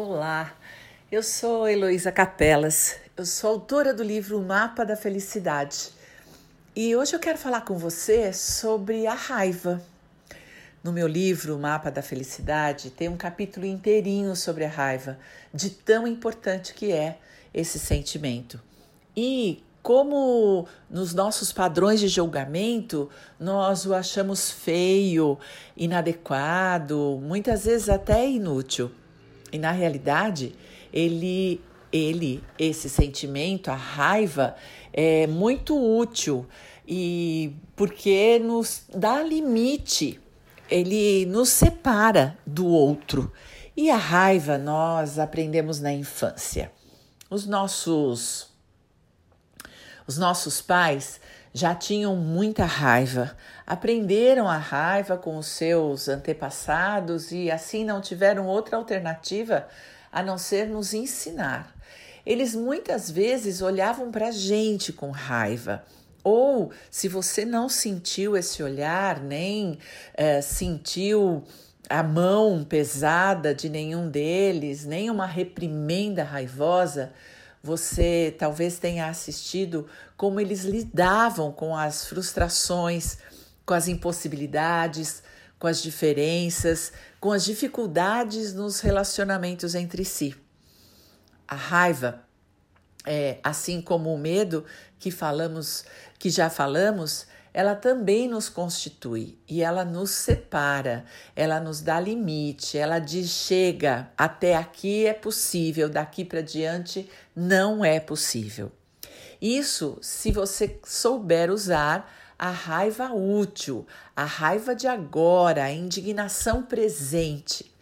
Olá, eu sou Heloísa Capelas, eu sou autora do livro Mapa da Felicidade e hoje eu quero falar com você sobre a raiva. No meu livro Mapa da Felicidade tem um capítulo inteirinho sobre a raiva, de tão importante que é esse sentimento. E como nos nossos padrões de julgamento nós o achamos feio, inadequado, muitas vezes até inútil. E na realidade, ele, ele, esse sentimento, a raiva, é muito útil e porque nos dá limite, ele nos separa do outro. E a raiva nós aprendemos na infância. Os nossos os nossos pais já tinham muita raiva, aprenderam a raiva com os seus antepassados e assim não tiveram outra alternativa a não ser nos ensinar. Eles muitas vezes olhavam para a gente com raiva. Ou, se você não sentiu esse olhar, nem é, sentiu a mão pesada de nenhum deles, nem uma reprimenda raivosa, você talvez tenha assistido como eles lidavam com as frustrações, com as impossibilidades, com as diferenças, com as dificuldades nos relacionamentos entre si. A raiva, é, assim como o medo que falamos, que já falamos, ela também nos constitui e ela nos separa, ela nos dá limite, ela diz: chega, até aqui é possível, daqui para diante não é possível. Isso se você souber usar a raiva útil, a raiva de agora, a indignação presente.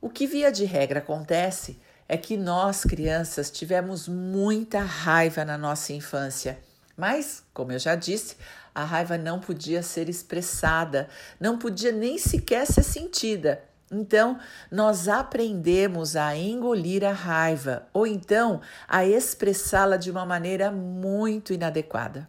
O que via de regra acontece é que nós, crianças, tivemos muita raiva na nossa infância. Mas, como eu já disse, a raiva não podia ser expressada, não podia nem sequer ser sentida. Então, nós aprendemos a engolir a raiva ou então a expressá-la de uma maneira muito inadequada.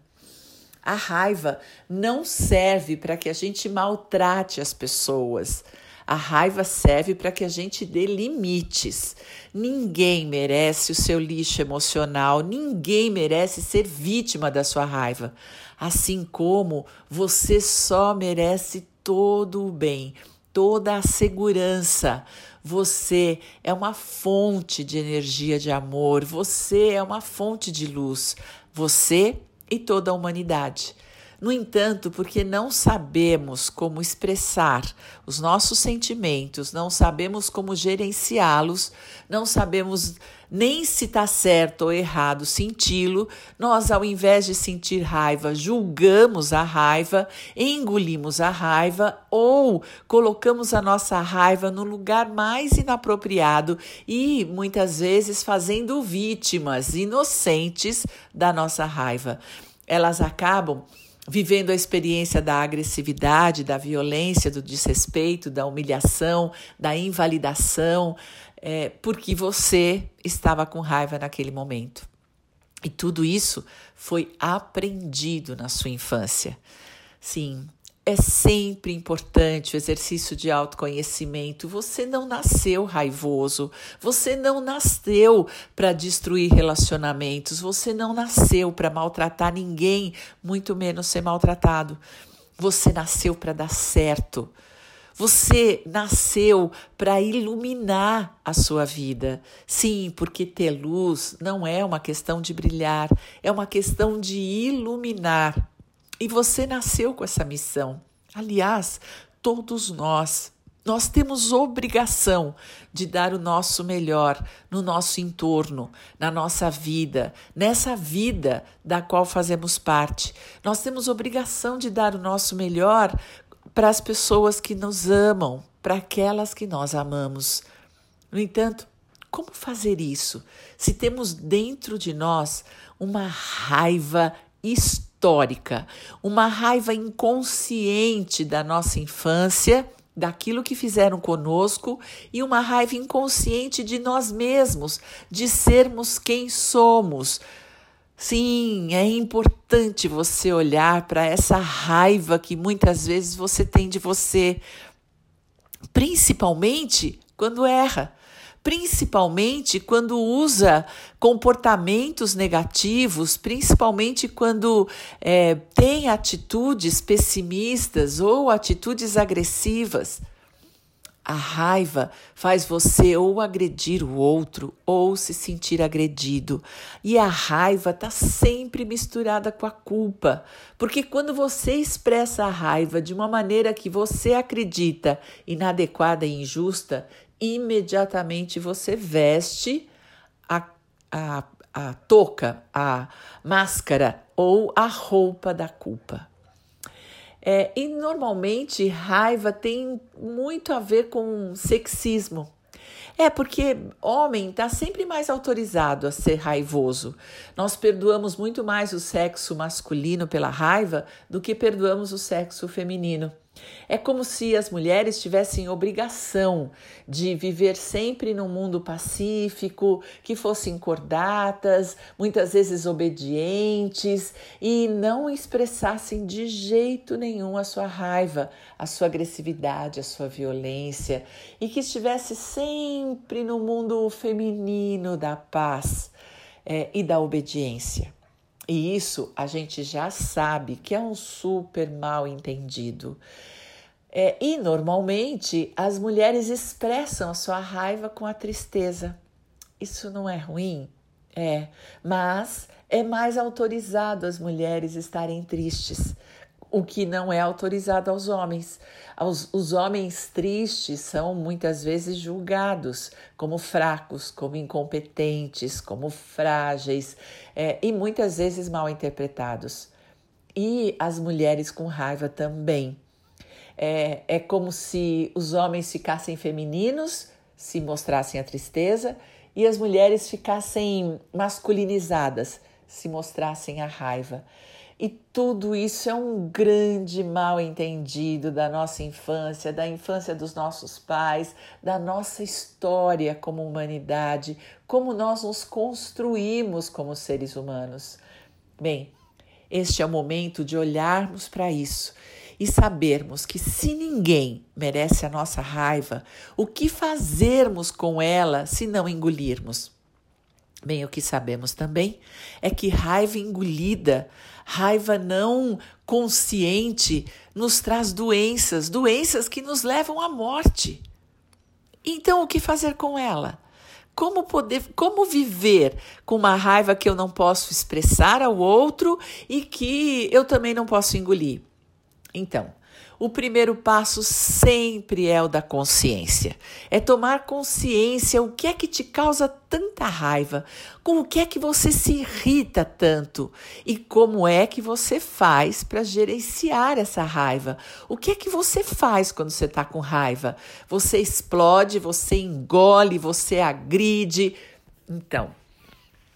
A raiva não serve para que a gente maltrate as pessoas. A raiva serve para que a gente dê limites. Ninguém merece o seu lixo emocional, ninguém merece ser vítima da sua raiva. Assim como você só merece todo o bem, toda a segurança. Você é uma fonte de energia de amor, você é uma fonte de luz. Você e toda a humanidade. No entanto, porque não sabemos como expressar os nossos sentimentos, não sabemos como gerenciá-los, não sabemos nem se está certo ou errado senti-lo, nós, ao invés de sentir raiva, julgamos a raiva, engolimos a raiva ou colocamos a nossa raiva no lugar mais inapropriado e muitas vezes fazendo vítimas inocentes da nossa raiva. Elas acabam vivendo a experiência da agressividade, da violência, do desrespeito, da humilhação, da invalidação, é, porque você estava com raiva naquele momento. E tudo isso foi aprendido na sua infância. Sim, é sempre importante o exercício de autoconhecimento. Você não nasceu raivoso, você não nasceu para destruir relacionamentos, você não nasceu para maltratar ninguém, muito menos ser maltratado. Você nasceu para dar certo. Você nasceu para iluminar a sua vida. Sim, porque ter luz não é uma questão de brilhar, é uma questão de iluminar. E você nasceu com essa missão. Aliás, todos nós. Nós temos obrigação de dar o nosso melhor no nosso entorno, na nossa vida, nessa vida da qual fazemos parte. Nós temos obrigação de dar o nosso melhor para as pessoas que nos amam, para aquelas que nós amamos. No entanto, como fazer isso se temos dentro de nós uma raiva histórica? uma raiva inconsciente da nossa infância, daquilo que fizeram conosco e uma raiva inconsciente de nós mesmos, de sermos quem somos. Sim, é importante você olhar para essa raiva que muitas vezes você tem de você, principalmente quando erra principalmente quando usa comportamentos negativos, principalmente quando é, tem atitudes pessimistas ou atitudes agressivas. A raiva faz você ou agredir o outro ou se sentir agredido. E a raiva está sempre misturada com a culpa, porque quando você expressa a raiva de uma maneira que você acredita inadequada e injusta, imediatamente você veste a, a, a touca, a máscara ou a roupa da culpa. É, e normalmente raiva tem muito a ver com sexismo. É porque homem está sempre mais autorizado a ser raivoso. Nós perdoamos muito mais o sexo masculino pela raiva do que perdoamos o sexo feminino. É como se as mulheres tivessem obrigação de viver sempre num mundo pacífico, que fossem cordatas, muitas vezes obedientes e não expressassem de jeito nenhum a sua raiva, a sua agressividade, a sua violência e que estivesse sempre no mundo feminino da paz é, e da obediência. E isso a gente já sabe que é um super mal entendido. É, e normalmente as mulheres expressam a sua raiva com a tristeza. Isso não é ruim? É, mas é mais autorizado as mulheres estarem tristes o que não é autorizado aos homens. Os, os, homens tristes são muitas vezes julgados como fracos, como incompetentes, como frágeis é, e muitas vezes mal interpretados. E as mulheres com raiva também. É, é como se os homens ficassem femininos, se mostrassem a tristeza, e as mulheres ficassem masculinizadas, se mostrassem a raiva. E tudo isso é um grande mal entendido da nossa infância, da infância dos nossos pais, da nossa história como humanidade, como nós nos construímos como seres humanos. Bem, este é o momento de olharmos para isso e sabermos que se ninguém merece a nossa raiva, o que fazermos com ela se não engolirmos? Bem, o que sabemos também é que raiva engolida, raiva não consciente, nos traz doenças, doenças que nos levam à morte. Então, o que fazer com ela? Como poder, como viver com uma raiva que eu não posso expressar ao outro e que eu também não posso engolir? Então, o primeiro passo sempre é o da consciência. É tomar consciência o que é que te causa tanta raiva, com o que é que você se irrita tanto e como é que você faz para gerenciar essa raiva. O que é que você faz quando você está com raiva? Você explode, você engole, você agride. Então,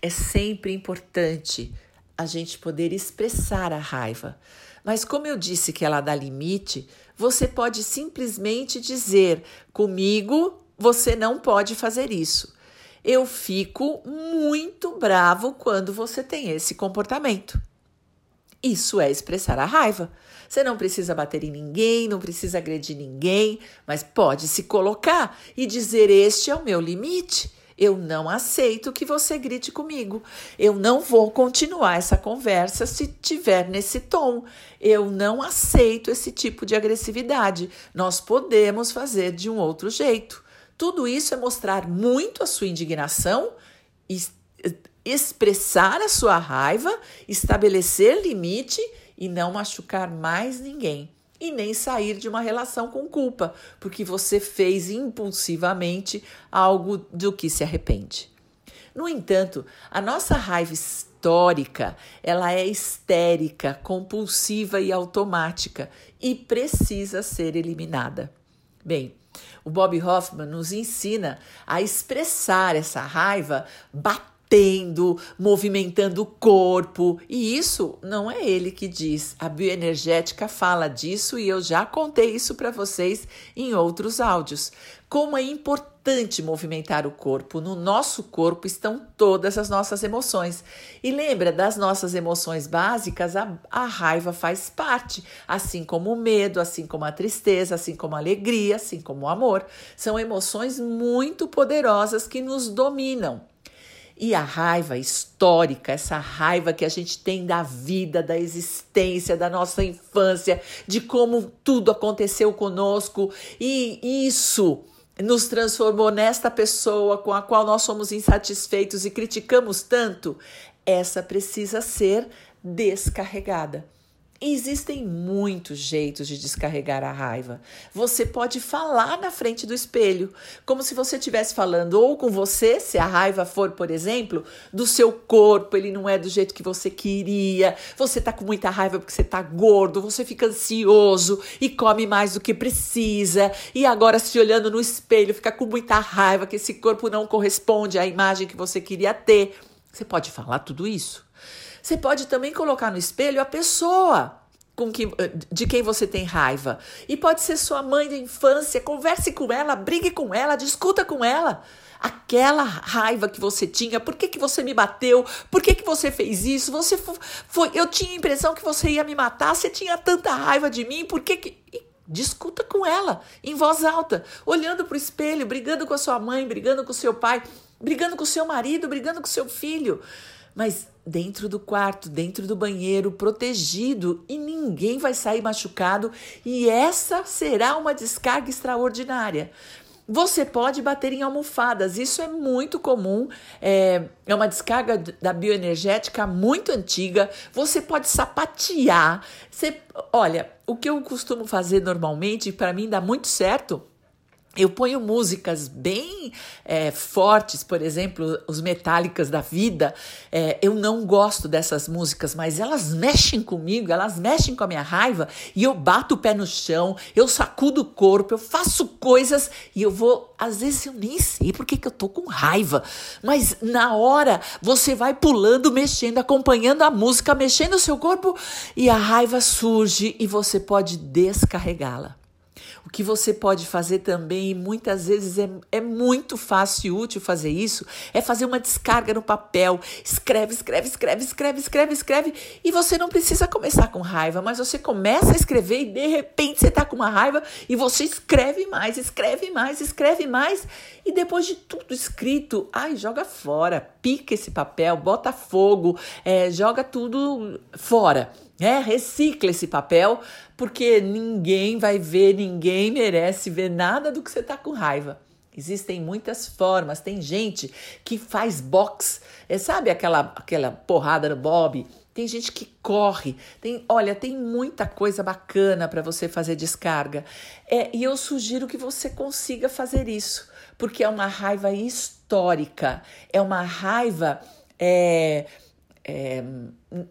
é sempre importante a gente poder expressar a raiva. Mas como eu disse que ela dá limite, você pode simplesmente dizer: comigo você não pode fazer isso. Eu fico muito bravo quando você tem esse comportamento. Isso é expressar a raiva. Você não precisa bater em ninguém, não precisa agredir ninguém, mas pode se colocar e dizer: Este é o meu limite. Eu não aceito que você grite comigo. Eu não vou continuar essa conversa se tiver nesse tom. Eu não aceito esse tipo de agressividade. Nós podemos fazer de um outro jeito. Tudo isso é mostrar muito a sua indignação, expressar a sua raiva, estabelecer limite e não machucar mais ninguém e nem sair de uma relação com culpa, porque você fez impulsivamente algo do que se arrepende. No entanto, a nossa raiva histórica, ela é histérica, compulsiva e automática e precisa ser eliminada. Bem, o Bob Hoffman nos ensina a expressar essa raiva batendo batendo, movimentando o corpo. E isso não é ele que diz. A bioenergética fala disso e eu já contei isso para vocês em outros áudios. Como é importante movimentar o corpo. No nosso corpo estão todas as nossas emoções. E lembra, das nossas emoções básicas, a, a raiva faz parte, assim como o medo, assim como a tristeza, assim como a alegria, assim como o amor. São emoções muito poderosas que nos dominam. E a raiva histórica, essa raiva que a gente tem da vida, da existência, da nossa infância, de como tudo aconteceu conosco, e isso nos transformou nesta pessoa com a qual nós somos insatisfeitos e criticamos tanto, essa precisa ser descarregada. Existem muitos jeitos de descarregar a raiva. Você pode falar na frente do espelho, como se você estivesse falando ou com você, se a raiva for, por exemplo, do seu corpo, ele não é do jeito que você queria, você tá com muita raiva porque você tá gordo, você fica ansioso e come mais do que precisa, e agora se olhando no espelho fica com muita raiva que esse corpo não corresponde à imagem que você queria ter. Você pode falar tudo isso. Você pode também colocar no espelho a pessoa com que, de quem você tem raiva. E pode ser sua mãe da infância. Converse com ela, brigue com ela, discuta com ela. Aquela raiva que você tinha, por que, que você me bateu? Por que, que você fez isso? Você foi, eu tinha a impressão que você ia me matar, você tinha tanta raiva de mim, por que que. Discuta com ela, em voz alta, olhando para o espelho, brigando com a sua mãe, brigando com o seu pai, brigando com o seu marido, brigando com o seu filho mas dentro do quarto, dentro do banheiro, protegido e ninguém vai sair machucado e essa será uma descarga extraordinária. Você pode bater em almofadas, isso é muito comum, é, é uma descarga da bioenergética muito antiga. Você pode sapatear. Você, olha, o que eu costumo fazer normalmente, para mim dá muito certo, eu ponho músicas bem é, fortes, por exemplo, os metálicas da vida. É, eu não gosto dessas músicas, mas elas mexem comigo, elas mexem com a minha raiva e eu bato o pé no chão, eu sacudo o corpo, eu faço coisas e eu vou. Às vezes eu nem sei porque que eu tô com raiva, mas na hora você vai pulando, mexendo, acompanhando a música, mexendo o seu corpo e a raiva surge e você pode descarregá-la. O que você pode fazer também, e muitas vezes é, é muito fácil e útil fazer isso, é fazer uma descarga no papel. Escreve, escreve, escreve, escreve, escreve, escreve. E você não precisa começar com raiva, mas você começa a escrever e de repente você está com uma raiva e você escreve mais, escreve mais, escreve mais. E depois de tudo escrito, ai, joga fora, pica esse papel, bota fogo, é, joga tudo fora. É, recicla esse papel, porque ninguém vai ver, ninguém merece ver nada do que você está com raiva. Existem muitas formas. Tem gente que faz box, é, sabe aquela, aquela porrada no bob? Tem gente que corre. Tem, olha, tem muita coisa bacana para você fazer descarga. É, e eu sugiro que você consiga fazer isso, porque é uma raiva histórica, é uma raiva. É, é,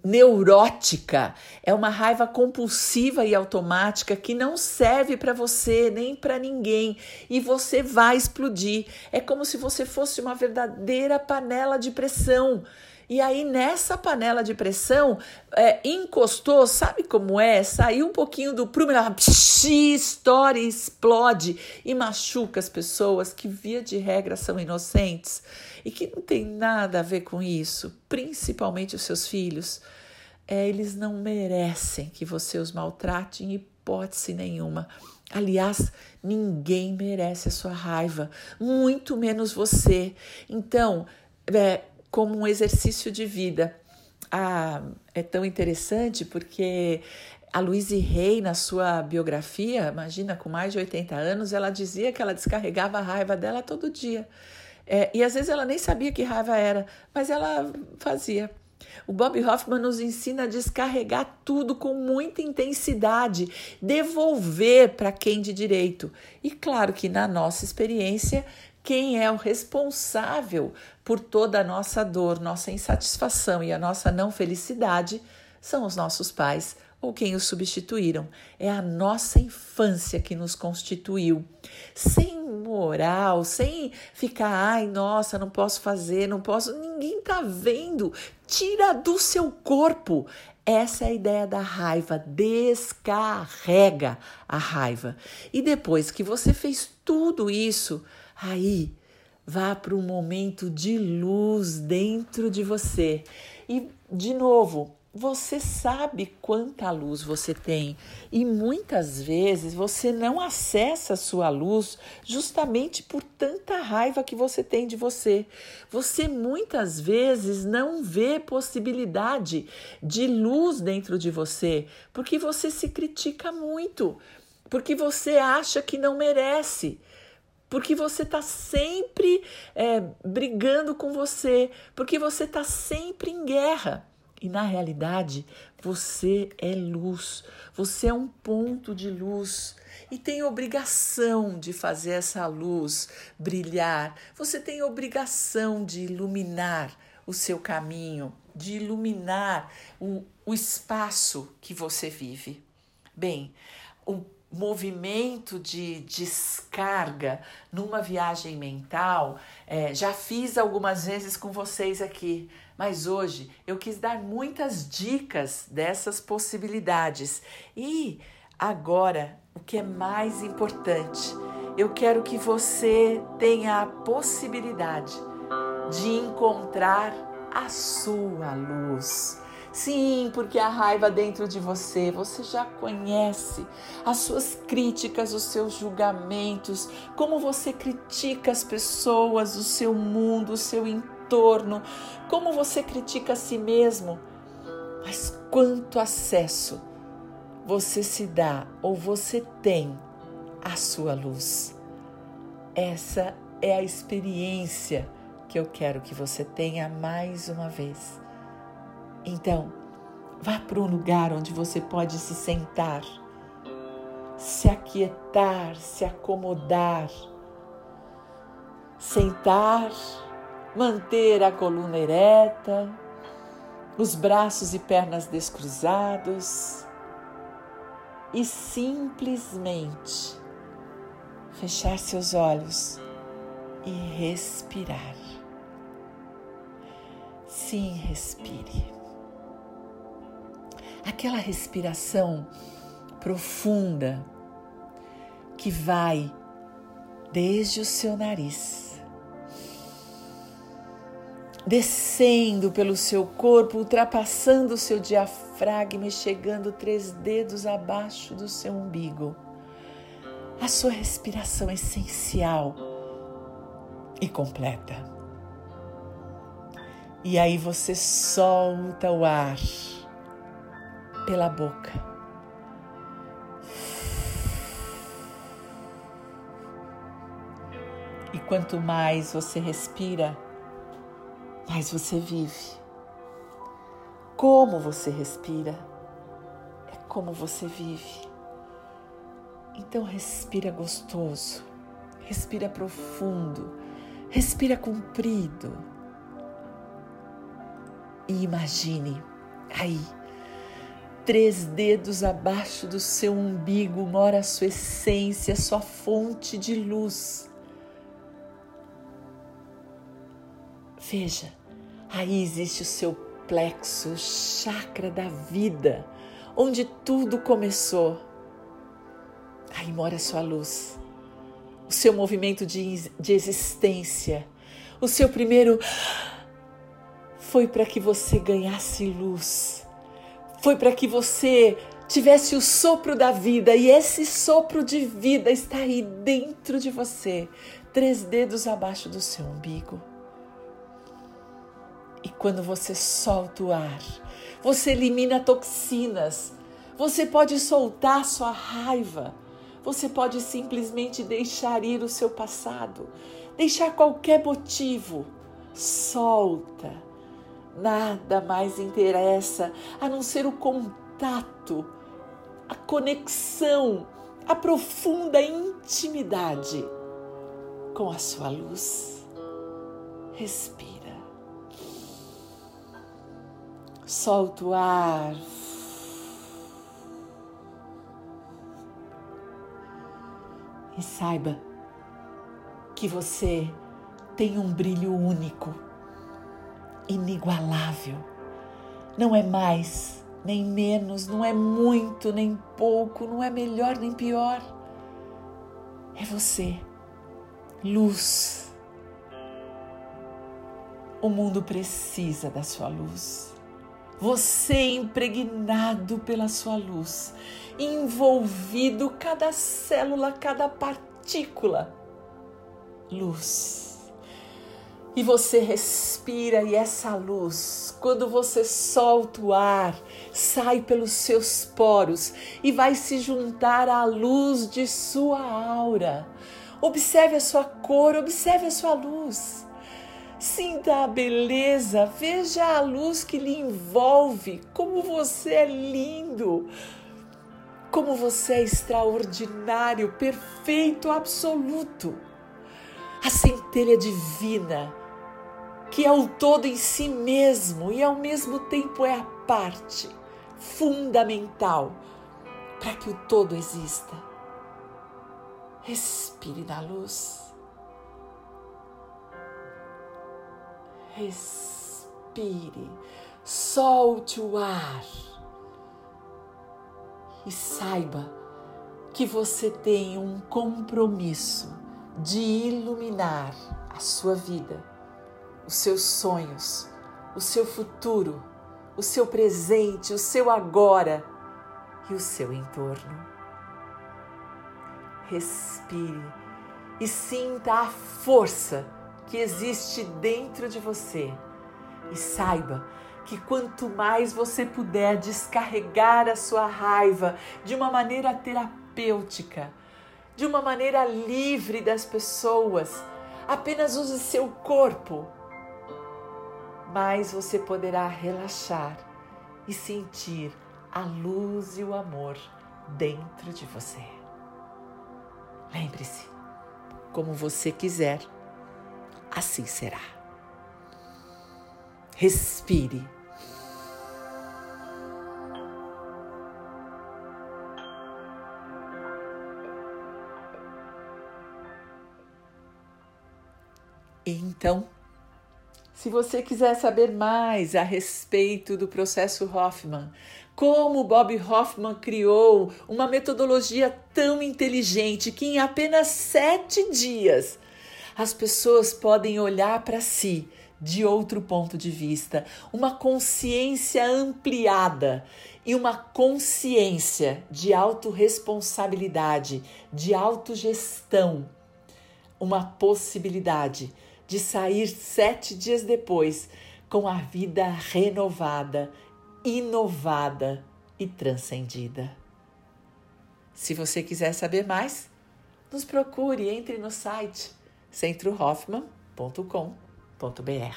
neurótica, é uma raiva compulsiva e automática que não serve para você nem para ninguém e você vai explodir. É como se você fosse uma verdadeira panela de pressão. E aí, nessa panela de pressão, é, encostou, sabe como é? Saiu um pouquinho do prumo, ela estoura explode e machuca as pessoas que, via de regra, são inocentes e que não tem nada a ver com isso, principalmente os seus filhos. É, eles não merecem que você os maltrate em hipótese nenhuma. Aliás, ninguém merece a sua raiva, muito menos você. Então, é, como um exercício de vida. Ah, é tão interessante porque a Louise Rey, na sua biografia, imagina, com mais de 80 anos, ela dizia que ela descarregava a raiva dela todo dia. É, e às vezes ela nem sabia que raiva era, mas ela fazia. O Bob Hoffman nos ensina a descarregar tudo com muita intensidade, devolver para quem de direito. E claro que na nossa experiência, quem é o responsável por toda a nossa dor, nossa insatisfação e a nossa não felicidade são os nossos pais ou quem os substituíram. É a nossa infância que nos constituiu. Sem moral, sem ficar, ai, nossa, não posso fazer, não posso. Ninguém tá vendo. Tira do seu corpo. Essa é a ideia da raiva. Descarrega a raiva. E depois que você fez tudo isso, aí vá para um momento de luz dentro de você. E, de novo, você sabe quanta luz você tem e muitas vezes você não acessa a sua luz justamente por tanta raiva que você tem de você. Você muitas vezes não vê possibilidade de luz dentro de você porque você se critica muito, porque você acha que não merece porque você está sempre é, brigando com você, porque você está sempre em guerra. E na realidade, você é luz, você é um ponto de luz e tem obrigação de fazer essa luz brilhar. Você tem obrigação de iluminar o seu caminho, de iluminar o, o espaço que você vive. Bem, o movimento de descarga numa viagem mental, é, já fiz algumas vezes com vocês aqui, mas hoje eu quis dar muitas dicas dessas possibilidades. E agora, o que é mais importante, eu quero que você tenha a possibilidade de encontrar a sua luz Sim, porque a raiva dentro de você, você já conhece as suas críticas, os seus julgamentos, como você critica as pessoas, o seu mundo, o seu entorno, como você critica a si mesmo. Mas quanto acesso você se dá ou você tem à sua luz? Essa é a experiência que eu quero que você tenha mais uma vez então, vá para um lugar onde você pode se sentar, se aquietar, se acomodar, sentar, manter a coluna ereta, os braços e pernas descruzados e simplesmente fechar seus olhos e respirar. Sim, respire aquela respiração profunda que vai desde o seu nariz, descendo pelo seu corpo, ultrapassando o seu diafragma e chegando três dedos abaixo do seu umbigo. A sua respiração essencial e completa. E aí você solta o ar pela boca. E quanto mais você respira, mais você vive. Como você respira é como você vive. Então respira gostoso, respira profundo, respira comprido. E imagine aí três dedos abaixo do seu umbigo mora a sua essência, sua fonte de luz. Veja, aí existe o seu plexo, o chakra da vida, onde tudo começou. Aí mora a sua luz, o seu movimento de, de existência. O seu primeiro foi para que você ganhasse luz foi para que você tivesse o sopro da vida e esse sopro de vida está aí dentro de você, três dedos abaixo do seu umbigo. E quando você solta o ar, você elimina toxinas, você pode soltar sua raiva, você pode simplesmente deixar ir o seu passado, deixar qualquer motivo. Solta Nada mais interessa a não ser o contato, a conexão, a profunda intimidade com a sua luz. Respira. Solta o ar. E saiba que você tem um brilho único, inigualável. Não é mais nem menos, não é muito nem pouco, não é melhor nem pior. É você, luz. O mundo precisa da sua luz. Você impregnado pela sua luz, envolvido cada célula, cada partícula. Luz e você respira e essa luz, quando você solta o ar, sai pelos seus poros e vai se juntar à luz de sua aura. Observe a sua cor, observe a sua luz. Sinta a beleza, veja a luz que lhe envolve, como você é lindo, como você é extraordinário, perfeito, absoluto. A centelha divina que é o todo em si mesmo e ao mesmo tempo é a parte fundamental para que o todo exista. Respire na luz. Respire, solte o ar e saiba que você tem um compromisso de iluminar a sua vida os seus sonhos, o seu futuro, o seu presente, o seu agora e o seu entorno. Respire e sinta a força que existe dentro de você. E saiba que quanto mais você puder descarregar a sua raiva de uma maneira terapêutica, de uma maneira livre das pessoas, apenas use seu corpo mais você poderá relaxar e sentir a luz e o amor dentro de você. Lembre-se, como você quiser, assim será. Respire. Então, se você quiser saber mais a respeito do processo Hoffman, como Bob Hoffman criou uma metodologia tão inteligente que em apenas sete dias as pessoas podem olhar para si de outro ponto de vista, uma consciência ampliada e uma consciência de autorresponsabilidade, de autogestão, uma possibilidade de sair sete dias depois com a vida renovada, inovada e transcendida. Se você quiser saber mais, nos procure, entre no site centrohoffman.com.br.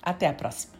Até a próxima!